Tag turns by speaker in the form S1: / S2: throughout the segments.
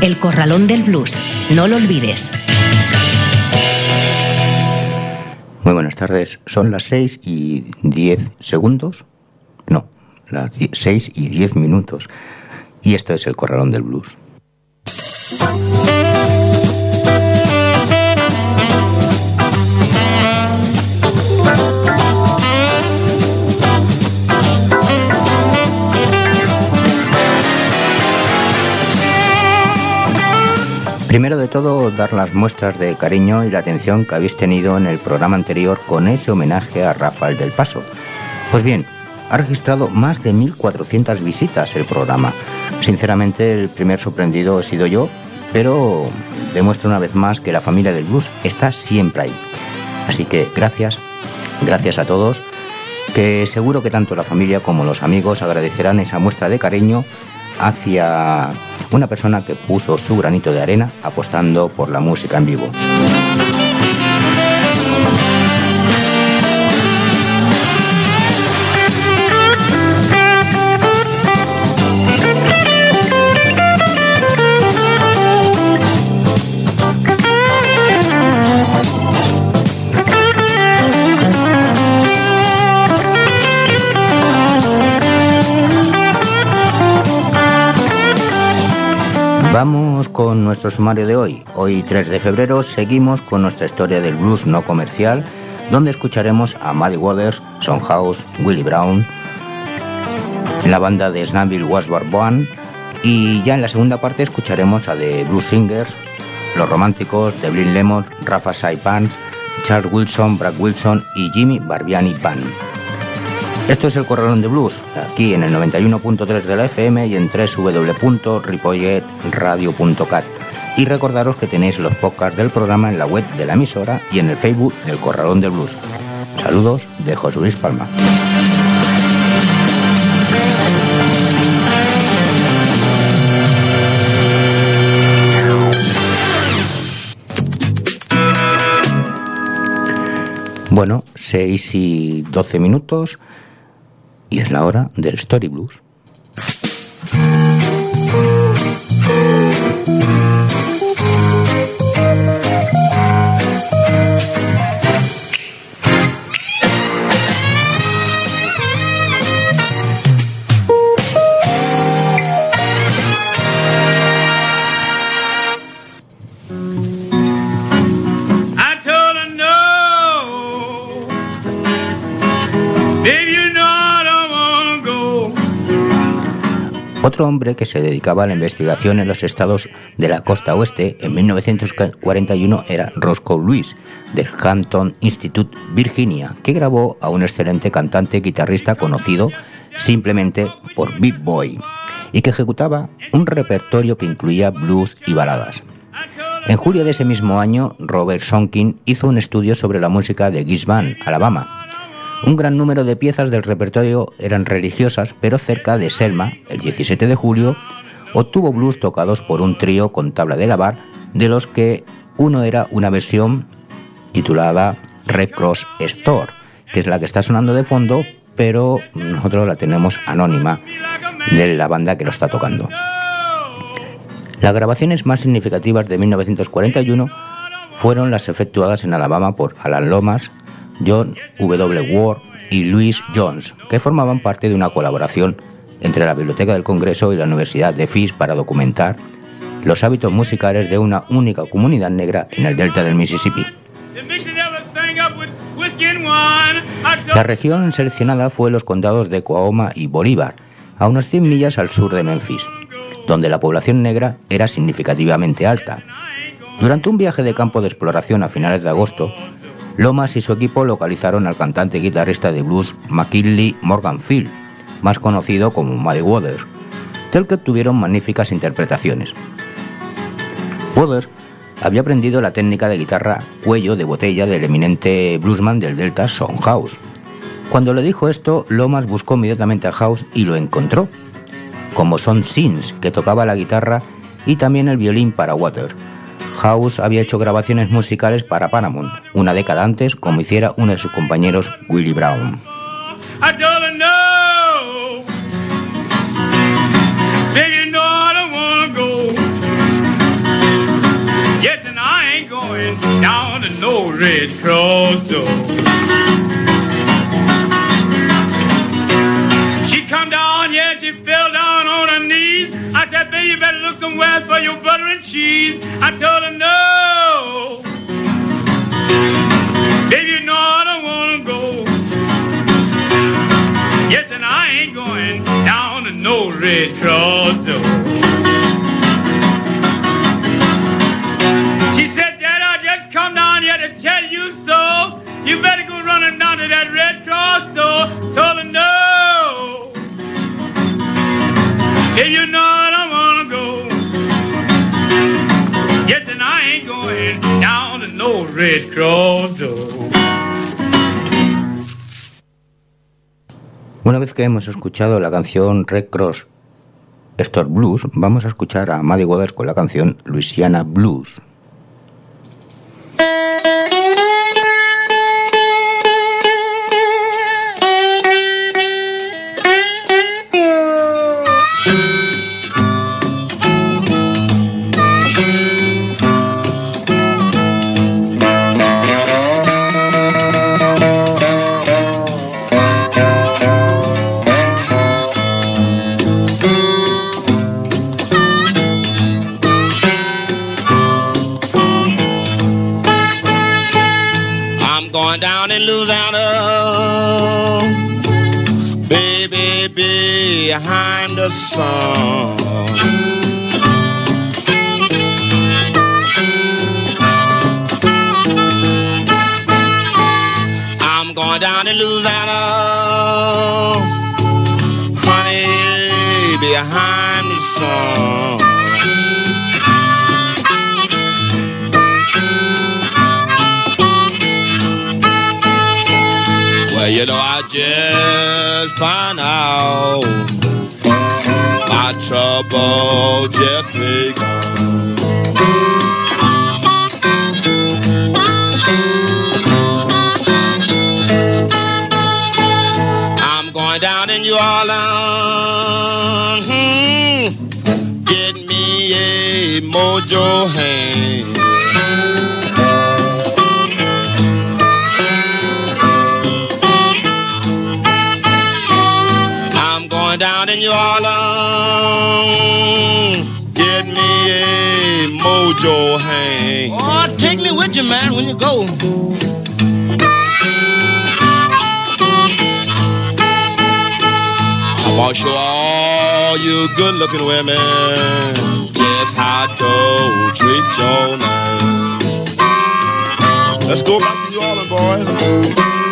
S1: El Corralón del Blues. No lo olvides.
S2: Muy buenas tardes. Son las 6 y 10 segundos. No, las 6 y 10 minutos. Y esto es el Corralón del Blues. Primero de todo, dar las muestras de cariño y la atención que habéis tenido en el programa anterior con ese homenaje a Rafael del Paso. Pues bien, ha registrado más de 1.400 visitas el programa. Sinceramente, el primer sorprendido he sido yo, pero demuestra una vez más que la familia del blues está siempre ahí. Así que gracias, gracias a todos, que seguro que tanto la familia como los amigos agradecerán esa muestra de cariño hacia una persona que puso su granito de arena apostando por la música en vivo. Vamos con nuestro sumario de hoy. Hoy 3 de febrero seguimos con nuestra historia del blues no comercial, donde escucharemos a Muddy Waters, Son House, Willie Brown, la banda de Snaville Wasbar Band y ya en la segunda parte escucharemos a The Blues Singers, Los Románticos, The Blind Lemon, Rafa Saipans, Charles Wilson, Brad Wilson y Jimmy Barbiani Band. Esto es el Corralón de Blues, aquí en el 91.3 de la FM y en www.ripolletradio.cat. Y recordaros que tenéis los podcasts del programa en la web de la emisora y en el Facebook del Corralón de Blues. Saludos de José Luis Palma. Bueno, 6 y 12 minutos y es la hora del Story Blues. Otro hombre que se dedicaba a la investigación en los estados de la costa oeste en 1941 era Roscoe Lewis, del Hampton Institute, Virginia, que grabó a un excelente cantante guitarrista conocido simplemente por Big Boy y que ejecutaba un repertorio que incluía blues y baladas. En julio de ese mismo año, Robert Sonkin hizo un estudio sobre la música de Gisban, Alabama, un gran número de piezas del repertorio eran religiosas, pero cerca de Selma, el 17 de julio, obtuvo blues tocados por un trío con tabla de lavar, de los que uno era una versión titulada Red Cross Store, que es la que está sonando de fondo, pero nosotros la tenemos anónima de la banda que lo está tocando. Las grabaciones más significativas de 1941 fueron las efectuadas en Alabama por Alan Lomas, John W. Ward y Louis Jones, que formaban parte de una colaboración entre la Biblioteca del Congreso y la Universidad de Fisk para documentar los hábitos musicales de una única comunidad negra en el delta del Mississippi. La región seleccionada fue los condados de Coahoma y Bolívar, a unas 100 millas al sur de Memphis, donde la población negra era significativamente alta. Durante un viaje de campo de exploración a finales de agosto, Lomas y su equipo localizaron al cantante y guitarrista de blues McKinley Morganfield, más conocido como Muddy Waters, del que tuvieron magníficas interpretaciones. Weber había aprendido la técnica de guitarra cuello de botella del eminente bluesman del Delta, Son House. Cuando le dijo esto, Lomas buscó inmediatamente a House y lo encontró, como Son Sins, que tocaba la guitarra y también el violín para Water. House había hecho grabaciones musicales para Paramount, una década antes, como hiciera uno de sus compañeros, Willie Brown.
S3: Somewhere for your butter and cheese. I told her no. Baby, you know I don't wanna go. Yes, and I ain't going down to no Red Cross door. She said, Dad, I just come down here to tell you so. You better go running down to that Red Cross store. Told her no. If you know
S2: Una vez que hemos escuchado la canción Red Cross Store Blues, vamos a escuchar a Maddie Waters con la canción Louisiana Blues.
S4: Behind the sun. I'm going down in Louisiana, honey, behind the sun. Well, you know, I just found out trouble just begun. I'm going down in New Orleans, hmm, get me a mojo hand. Hang.
S5: Oh, take me with you, man, when you go.
S4: I'm gonna show all you good looking women just how to treat your man. Let's go back to New Orleans, boys.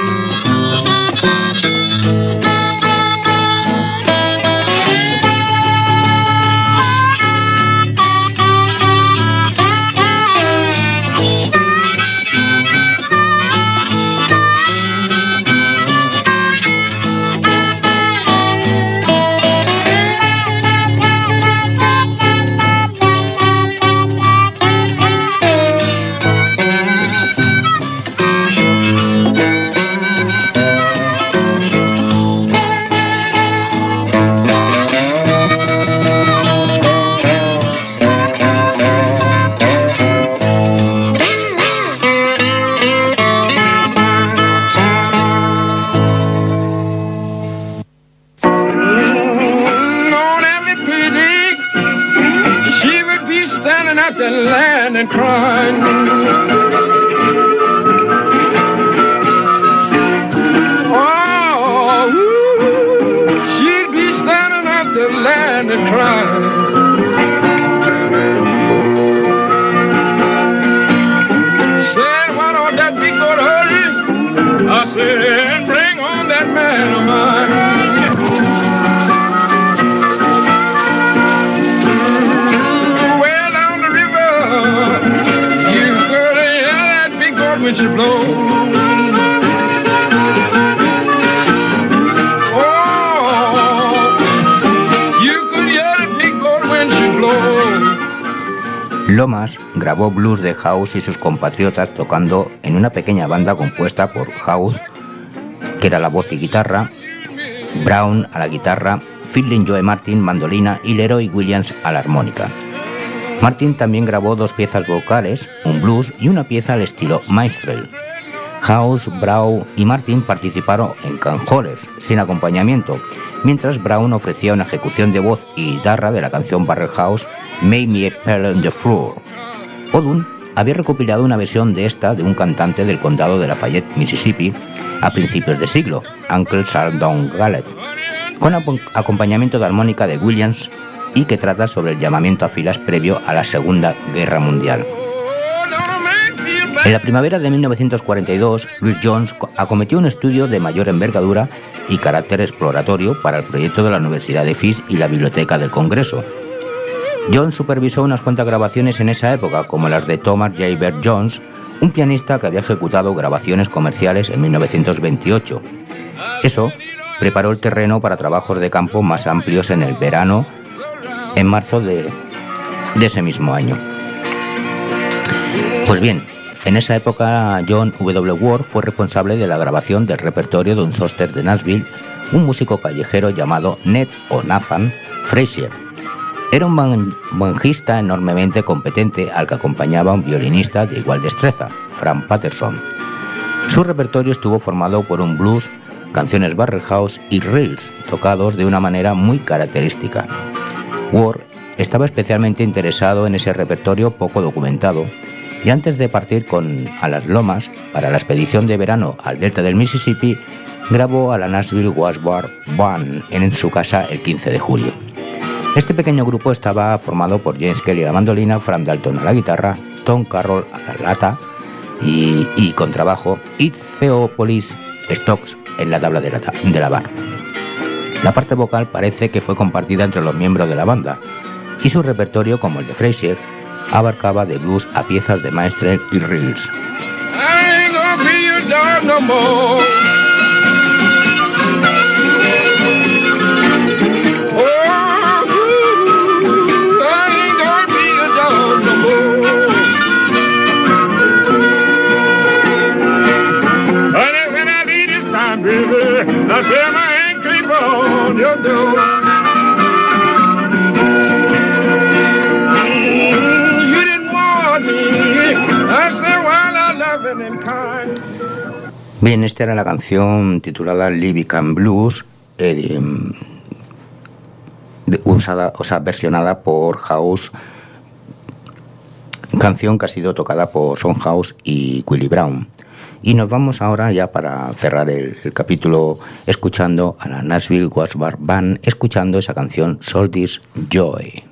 S2: House y sus compatriotas tocando en una pequeña banda compuesta por House, que era la voz y guitarra, Brown a la guitarra, Fiddling Joe Martin mandolina y Leroy Williams a la armónica. Martin también grabó dos piezas vocales, un blues y una pieza al estilo minstrel. House, Brown y Martin participaron en canjoles sin acompañamiento, mientras Brown ofrecía una ejecución de voz y guitarra de la canción Barrel House Make Me a Pearl on the Floor. Odun había recopilado una versión de esta de un cantante del condado de Lafayette, Mississippi, a principios de siglo, Uncle Sardon Gallet, con acompañamiento de armónica de Williams y que trata sobre el llamamiento a filas previo a la Segunda Guerra Mundial. En la primavera de 1942, Louis Jones acometió un estudio de mayor envergadura y carácter exploratorio para el proyecto de la Universidad de Fisk y la Biblioteca del Congreso. Jones supervisó unas cuantas grabaciones en esa época, como las de Thomas J. Bert Jones, un pianista que había ejecutado grabaciones comerciales en 1928. Eso preparó el terreno para trabajos de campo más amplios en el verano, en marzo de, de ese mismo año. Pues bien, en esa época John W. Ward fue responsable de la grabación del repertorio de un sóster de Nashville, un músico callejero llamado Ned o Nathan Frazier. Era un banjista enormemente competente al que acompañaba un violinista de igual destreza, Frank Patterson. Su repertorio estuvo formado por un blues, canciones barrel house y reels, tocados de una manera muy característica. Ward estaba especialmente interesado en ese repertorio poco documentado y antes de partir con a las lomas para la expedición de verano al delta del Mississippi, grabó a la Nashville Washbar Band en su casa el 15 de julio. Este pequeño grupo estaba formado por James Kelly a la mandolina, Frank Dalton a la guitarra, Tom Carroll a la lata y, contrabajo y Theopolis Stocks en la tabla de la, de la bar. La parte vocal parece que fue compartida entre los miembros de la banda y su repertorio, como el de Frazier, abarcaba de blues a piezas de Maestren y reels. Bien, esta era la canción titulada Libican Blues, eh, usada, o sea, versionada por House, canción que ha sido tocada por Son House y Willie Brown. Y nos vamos ahora ya para cerrar el, capítulo escuchando a la Nashville Bar Band, escuchando esa canción Soldiers Joy.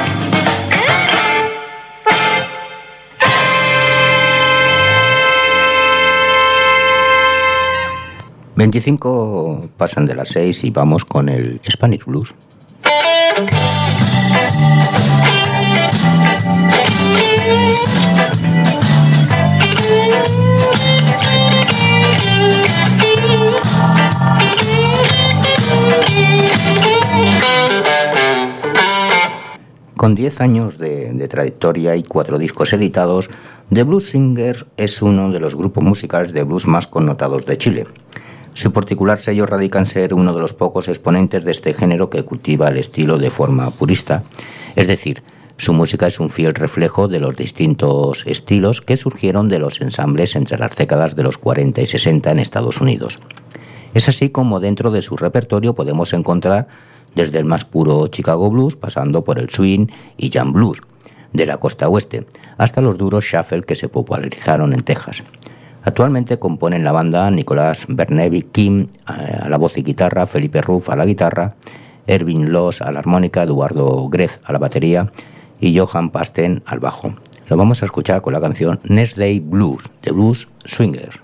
S2: 25 pasan de las 6 y vamos con el Spanish Blues. Con 10 años de, trayectoria y cuatro discos editados, The Blues Singer es uno de los grupos musicales de blues más connotados de Chile. Su particular sello radica en ser uno de los pocos exponentes de este género que cultiva el estilo de forma purista, es decir, su música es un fiel reflejo de los distintos estilos que surgieron de los ensambles entre las décadas de los 40 y 60 en Estados Unidos. Es así como dentro de su repertorio podemos encontrar desde el más puro Chicago Blues, pasando por el swing y jam blues de la costa oeste, hasta los duros shuffle que se popularizaron en Texas. Actualmente componen la banda Nicolás Bernevi Kim eh, a la voz y guitarra, Felipe Ruff a la guitarra, Erwin Loss a la armónica, Eduardo Grez a la batería y Johan Pasten al bajo. Lo vamos a escuchar con la canción Next Day Blues, de Blues Swingers.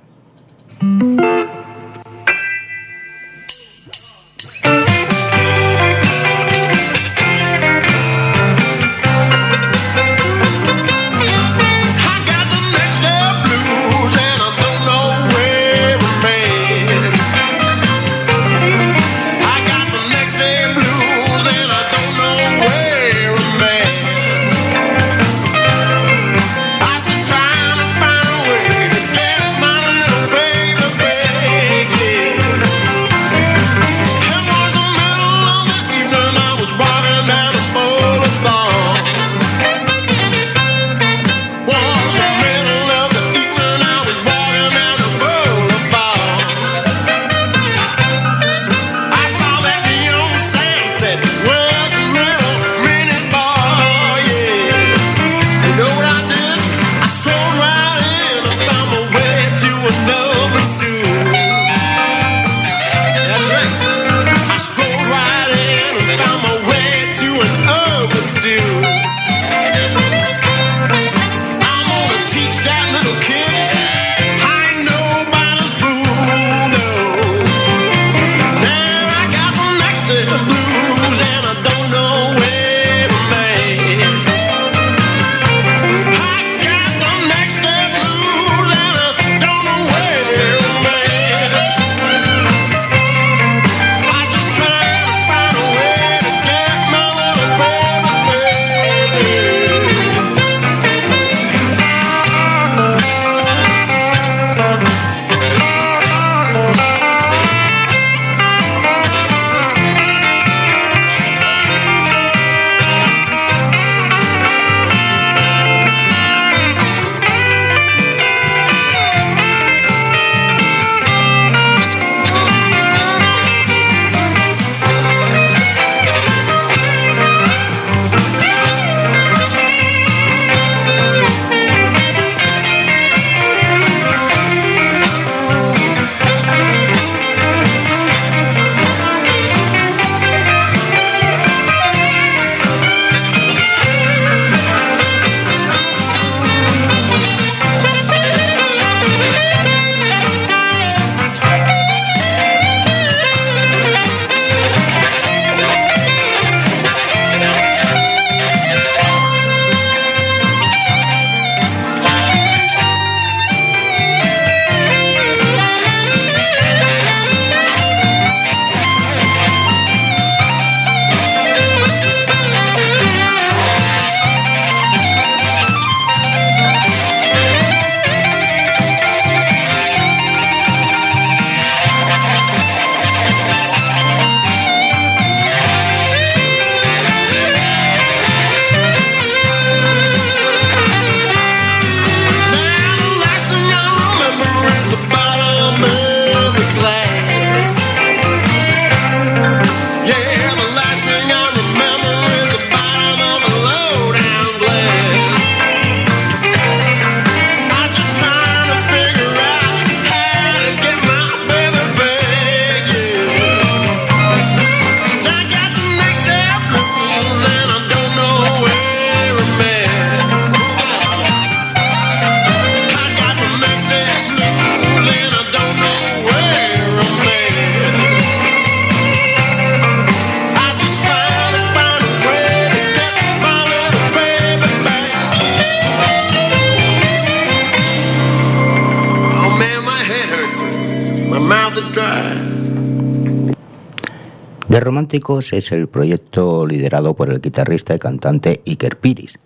S2: Es el proyecto liderado por el guitarrista y cantante Iker Piris.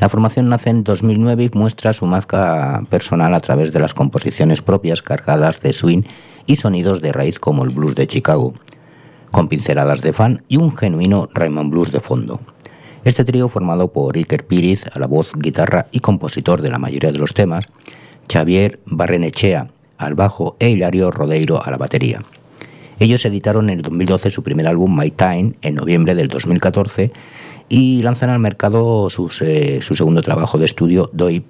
S2: La formación nace en 2009 y muestra su marca personal a través de las composiciones propias cargadas de swing y sonidos de raíz como el blues de Chicago, con pinceladas de fan y un genuino Raymond Blues de fondo. Este trío formado por Iker Piriz a la voz, guitarra y compositor de la mayoría de los temas, Xavier Barrenechea al bajo e Hilario Rodeiro a la batería. Ellos editaron en el 2012 su primer álbum My Time en noviembre del 2014 y lanzan al mercado eh, su segundo trabajo de estudio, Do It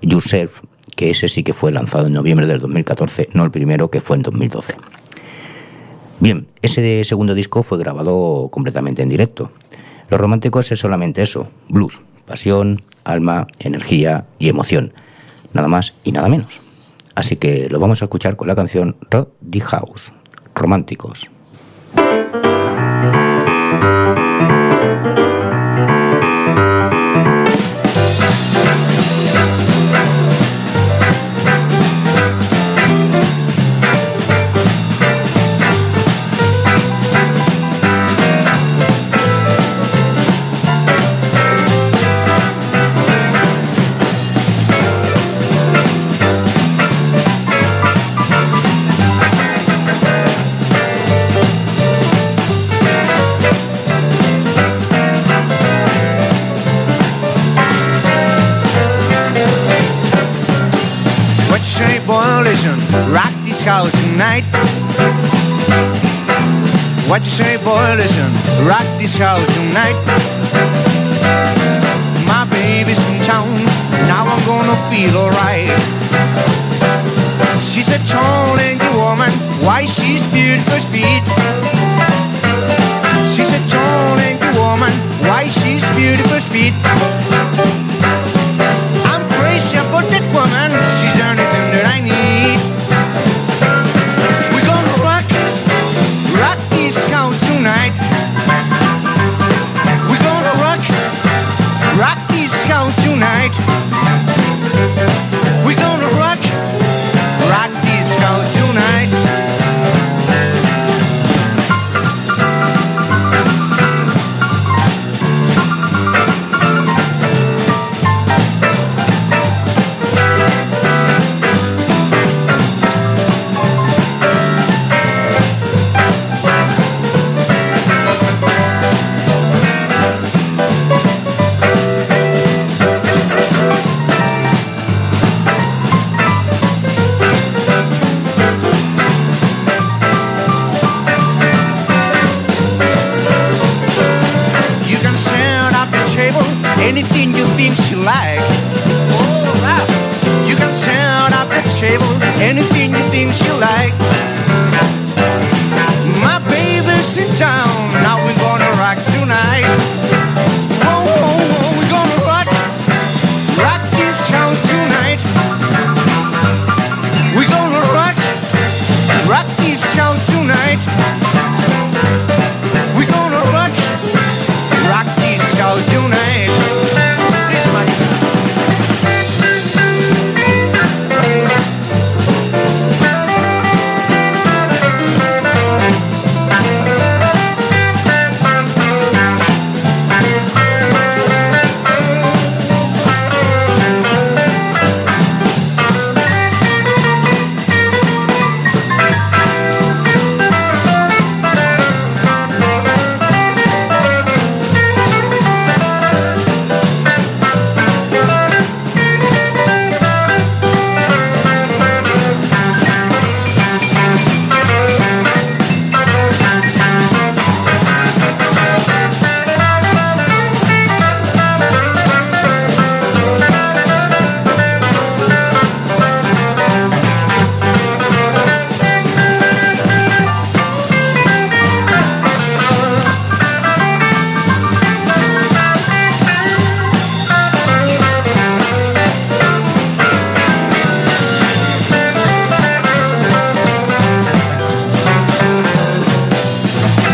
S2: Yourself, que ese sí que fue lanzado en noviembre del 2014, no el primero que fue en 2012. Bien, ese segundo disco fue grabado completamente en directo. Los románticos es solamente eso, blues, pasión, alma, energía y emoción, nada más y nada menos. Así que lo vamos a escuchar con la canción Rod the House, románticos.
S6: House tonight. What you say, boy? Listen, rock this house tonight. My baby's in town, now I'm gonna feel alright. She's a tall and woman, why she's beautiful speed. She's a tall and woman, why she's beautiful speed. I'm crazy about that woman, she's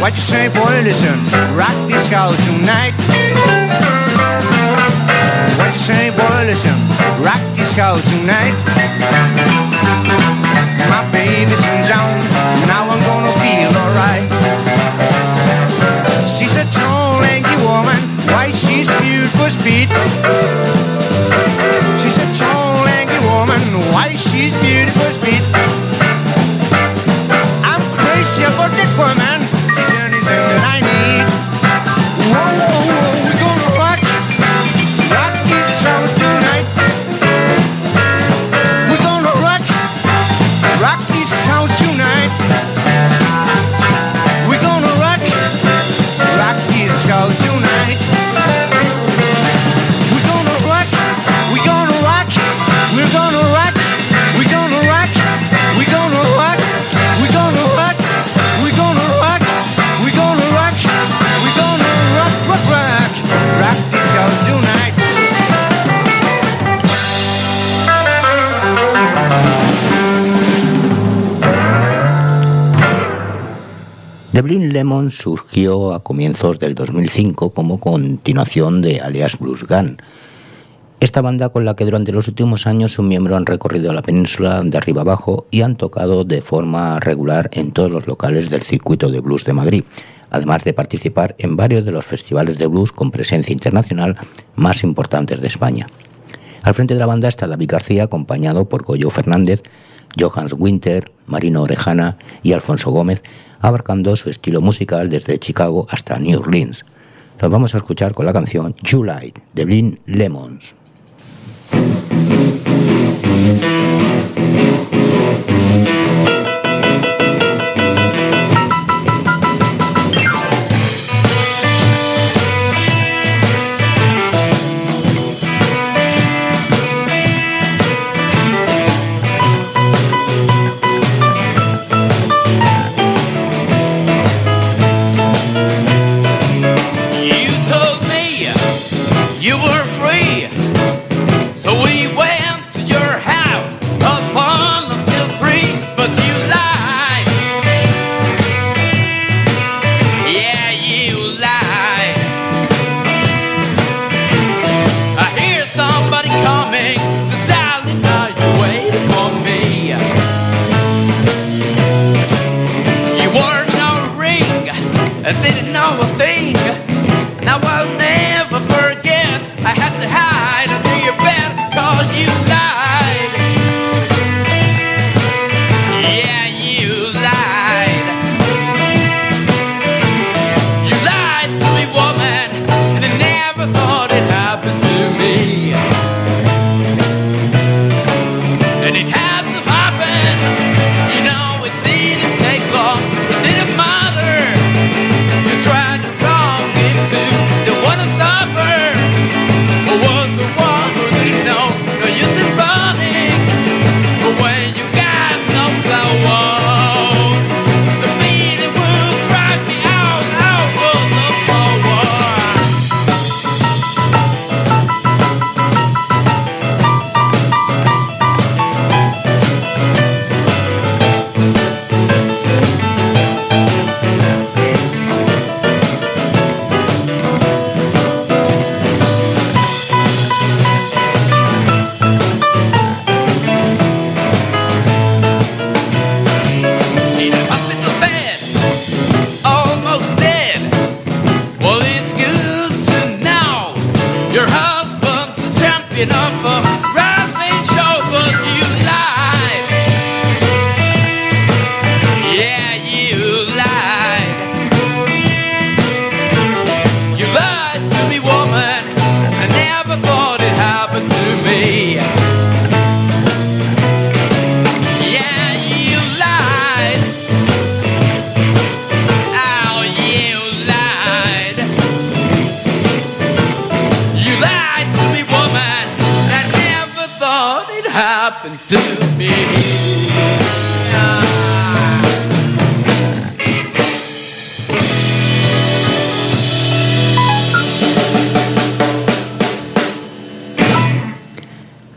S6: What you say, boy, listen.
S7: Rock this house tonight. What you say, boy, listen. Rock this house tonight. My baby's in town Now I'm gonna feel alright. She's a tall, lanky woman. Why, she's beautiful speed. She's a tall, lanky woman. Why, she's beautiful speed. I'm crazy about
S8: that woman. Lemon surgió a comienzos del 2005 como continuación de Alias Blues Gun. Esta banda con la que durante los últimos años sus miembros han recorrido la península de arriba abajo y han tocado de forma regular en todos los locales del circuito de blues de Madrid, además de participar en varios de los festivales de blues con presencia internacional más importantes de España. Al frente de la banda está David García, acompañado por Goyo Fernández, Johans Winter, Marino Orejana y Alfonso Gómez, abarcando su estilo musical desde Chicago hasta New Orleans. Nos vamos a escuchar con la canción July de Blind Lemons.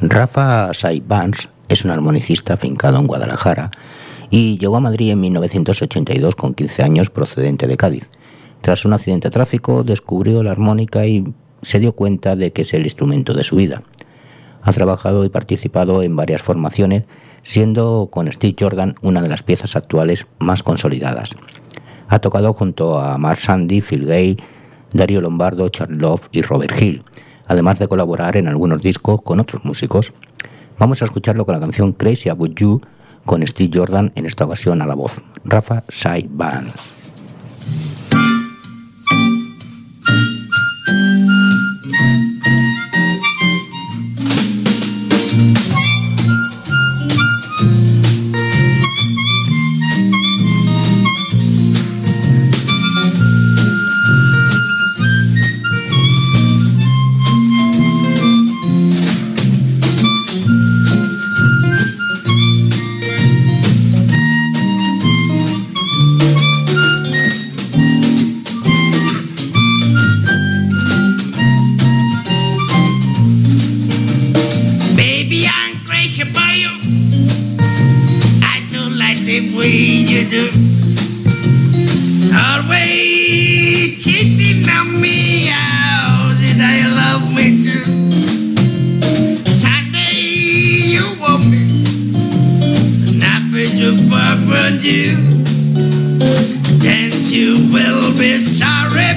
S8: Rafa Saibans es un armonicista afincado en Guadalajara y llegó a Madrid en 1982 con 15 años procedente de Cádiz. Tras un accidente de tráfico descubrió la armónica y se dio cuenta de que es el instrumento de su vida. Ha trabajado y participado en varias formaciones, siendo con Steve Jordan una de las piezas actuales más consolidadas. Ha tocado junto a Mark Sandy, Phil Gay, Dario Lombardo, Charles Love y Robert Hill, además de colaborar en algunos discos con otros músicos. Vamos a escucharlo con la canción Crazy About You con Steve Jordan, en esta ocasión a la voz. Rafa Sai Bands.
S9: Way you do. Always cheating on me, how did I love me too? Sunday you want me, not be too far from you. Then you will be sorry,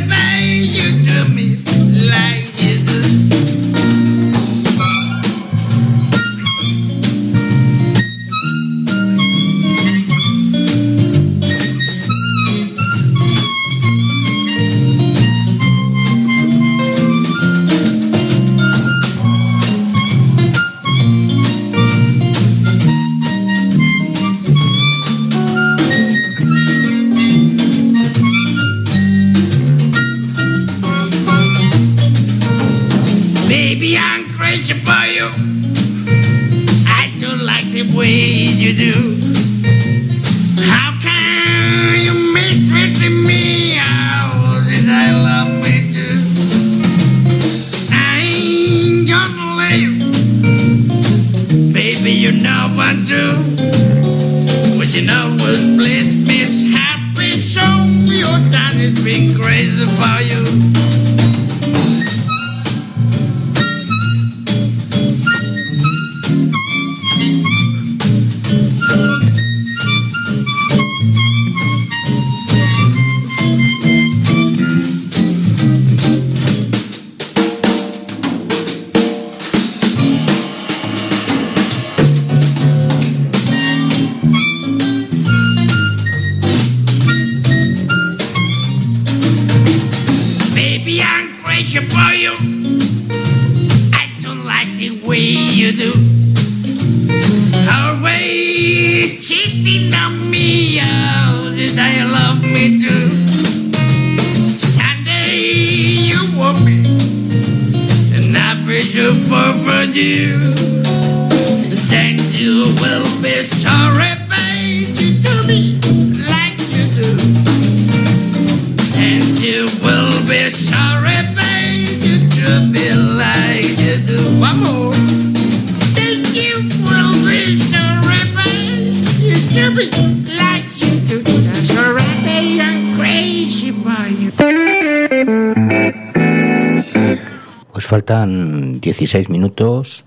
S2: 16 minutos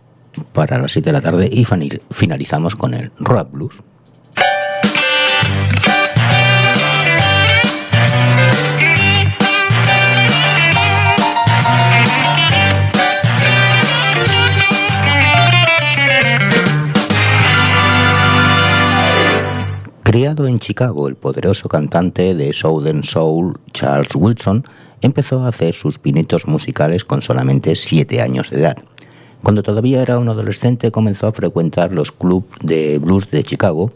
S2: para las 7 de la tarde y finalizamos con el Rock Blues. Criado en Chicago, el poderoso cantante de Southern Soul, Charles Wilson, empezó a hacer sus pinitos musicales con solamente 7 años de edad. Cuando todavía era un adolescente comenzó a frecuentar los clubs de blues de Chicago,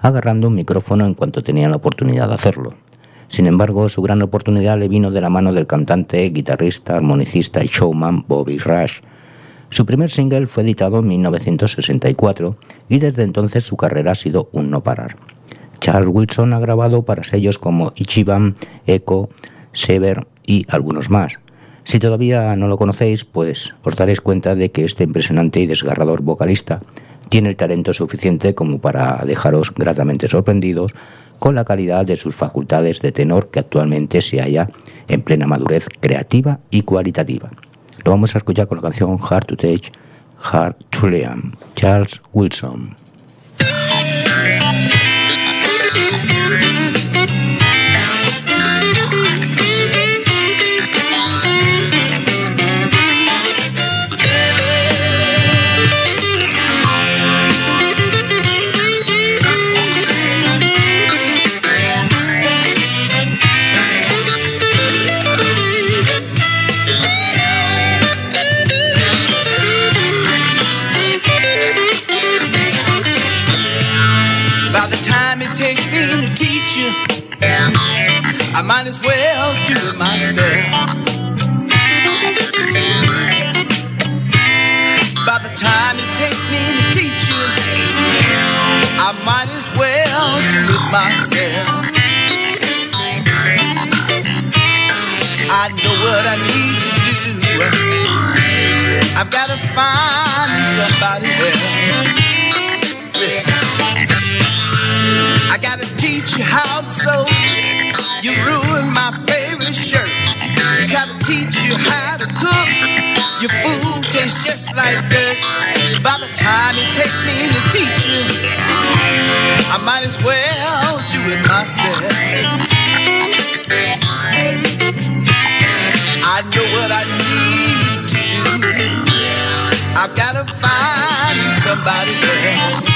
S2: agarrando un micrófono en cuanto tenía la oportunidad de hacerlo. Sin embargo, su gran oportunidad le vino de la mano del cantante, guitarrista, armonicista y showman Bobby Rush. Su primer single fue editado en 1964 y desde entonces su carrera ha sido un no parar. Charles Wilson ha grabado para sellos como Ichiban, Echo, Sever y algunos más. Si todavía no lo conocéis, pues os daréis cuenta de que este impresionante y desgarrador vocalista tiene el talento suficiente como para dejaros gratamente sorprendidos con la calidad de sus facultades de tenor que actualmente se halla en plena madurez creativa y cualitativa. Lo vamos a escuchar con la canción Hard to Take, Hard to Charles Wilson.
S10: Myself. I know what I need to do. I've got to find somebody else. Listen. I got to teach you how to sew. You ruined my favorite shirt. Try to teach you how to cook. Your food tastes just like dirt. By the time it takes me to teach you, I might as well do it myself. I know what I need to do. I've gotta find somebody else.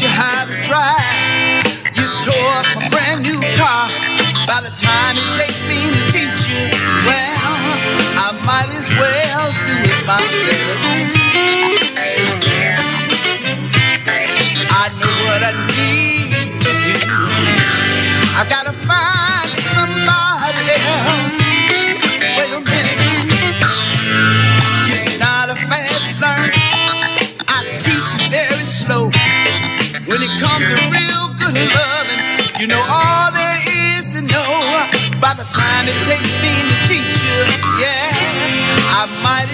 S10: You how to drive. You tore up my brand new car. By the time it takes me it takes me to teach you, yeah, I might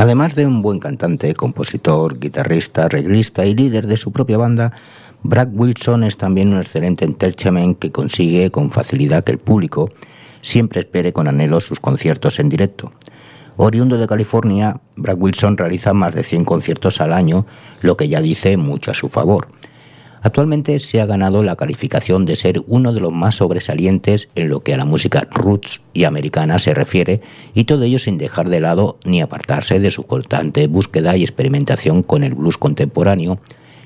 S2: Además de un buen cantante, compositor, guitarrista, arreglista y líder de su propia banda, Brad Wilson es también un excelente entertainment que consigue con facilidad que el público siempre espere con anhelo sus conciertos en directo. Oriundo de California, Brad Wilson realiza más de 100 conciertos al año, lo que ya dice mucho a su favor. Actualmente se ha ganado la calificación de ser uno de los más sobresalientes en lo que a la música roots y americana se refiere, y todo ello sin dejar de lado ni apartarse de su constante búsqueda y experimentación con el blues contemporáneo,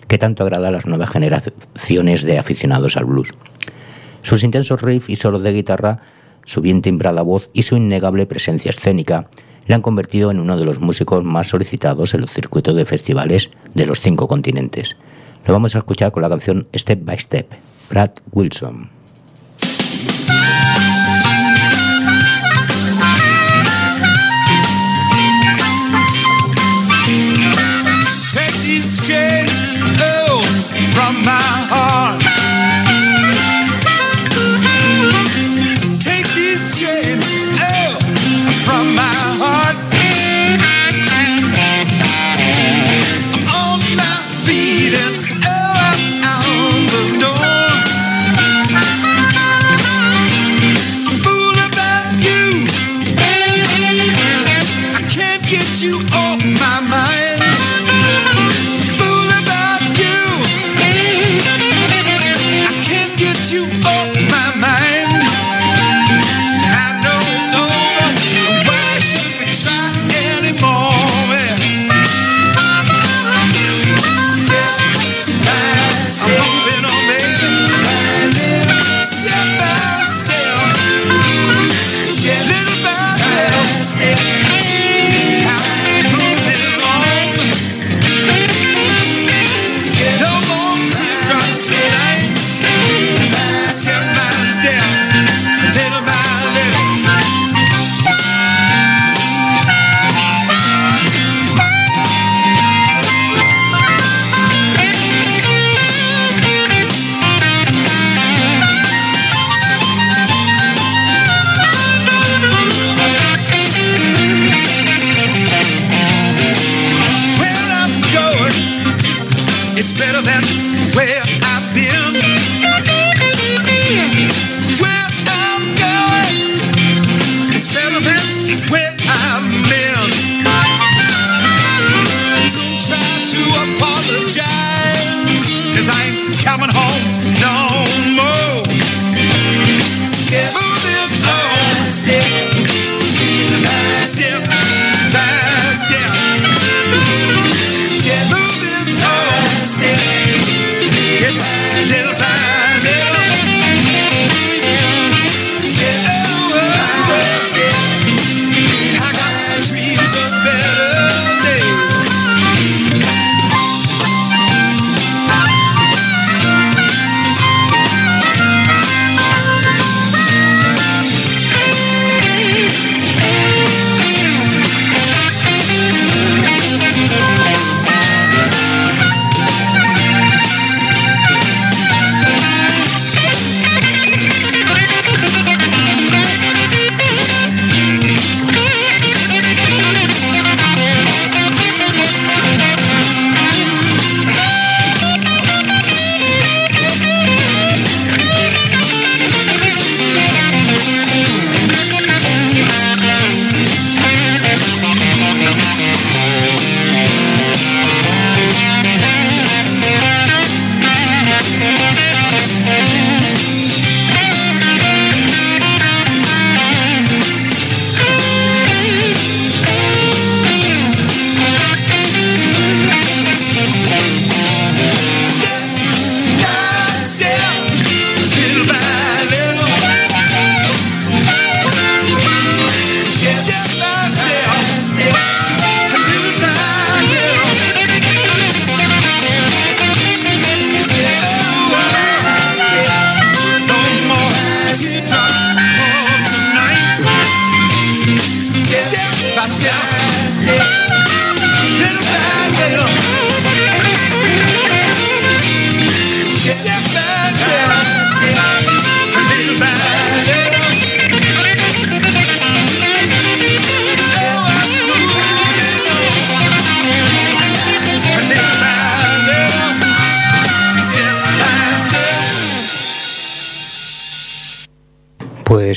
S2: que tanto agrada a las nuevas generaciones de aficionados al blues. Sus intensos riffs y solos de guitarra, su bien timbrada voz y su innegable presencia escénica le han convertido en uno de los músicos más solicitados en los circuitos de festivales de los cinco continentes. Lo vamos a escuchar con la canción Step by Step, Brad Wilson.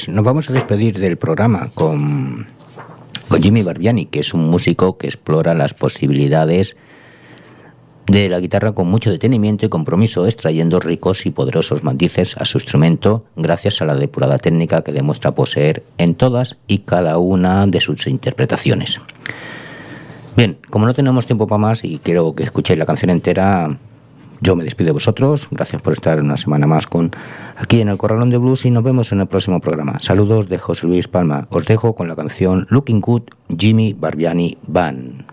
S2: Nos vamos a despedir del programa con, con Jimmy Barbiani, que es un músico que explora las posibilidades de la guitarra con mucho detenimiento y compromiso, extrayendo ricos y poderosos matices a su instrumento gracias a la depurada técnica que demuestra poseer en todas y cada una de sus interpretaciones. Bien, como no tenemos tiempo para más y quiero que escuchéis la canción entera, yo me despido de vosotros. Gracias por estar una semana más con aquí en el Corralón de Blues y nos vemos en el próximo programa. Saludos de José Luis Palma. Os dejo con la canción Looking Good Jimmy Barbiani Band.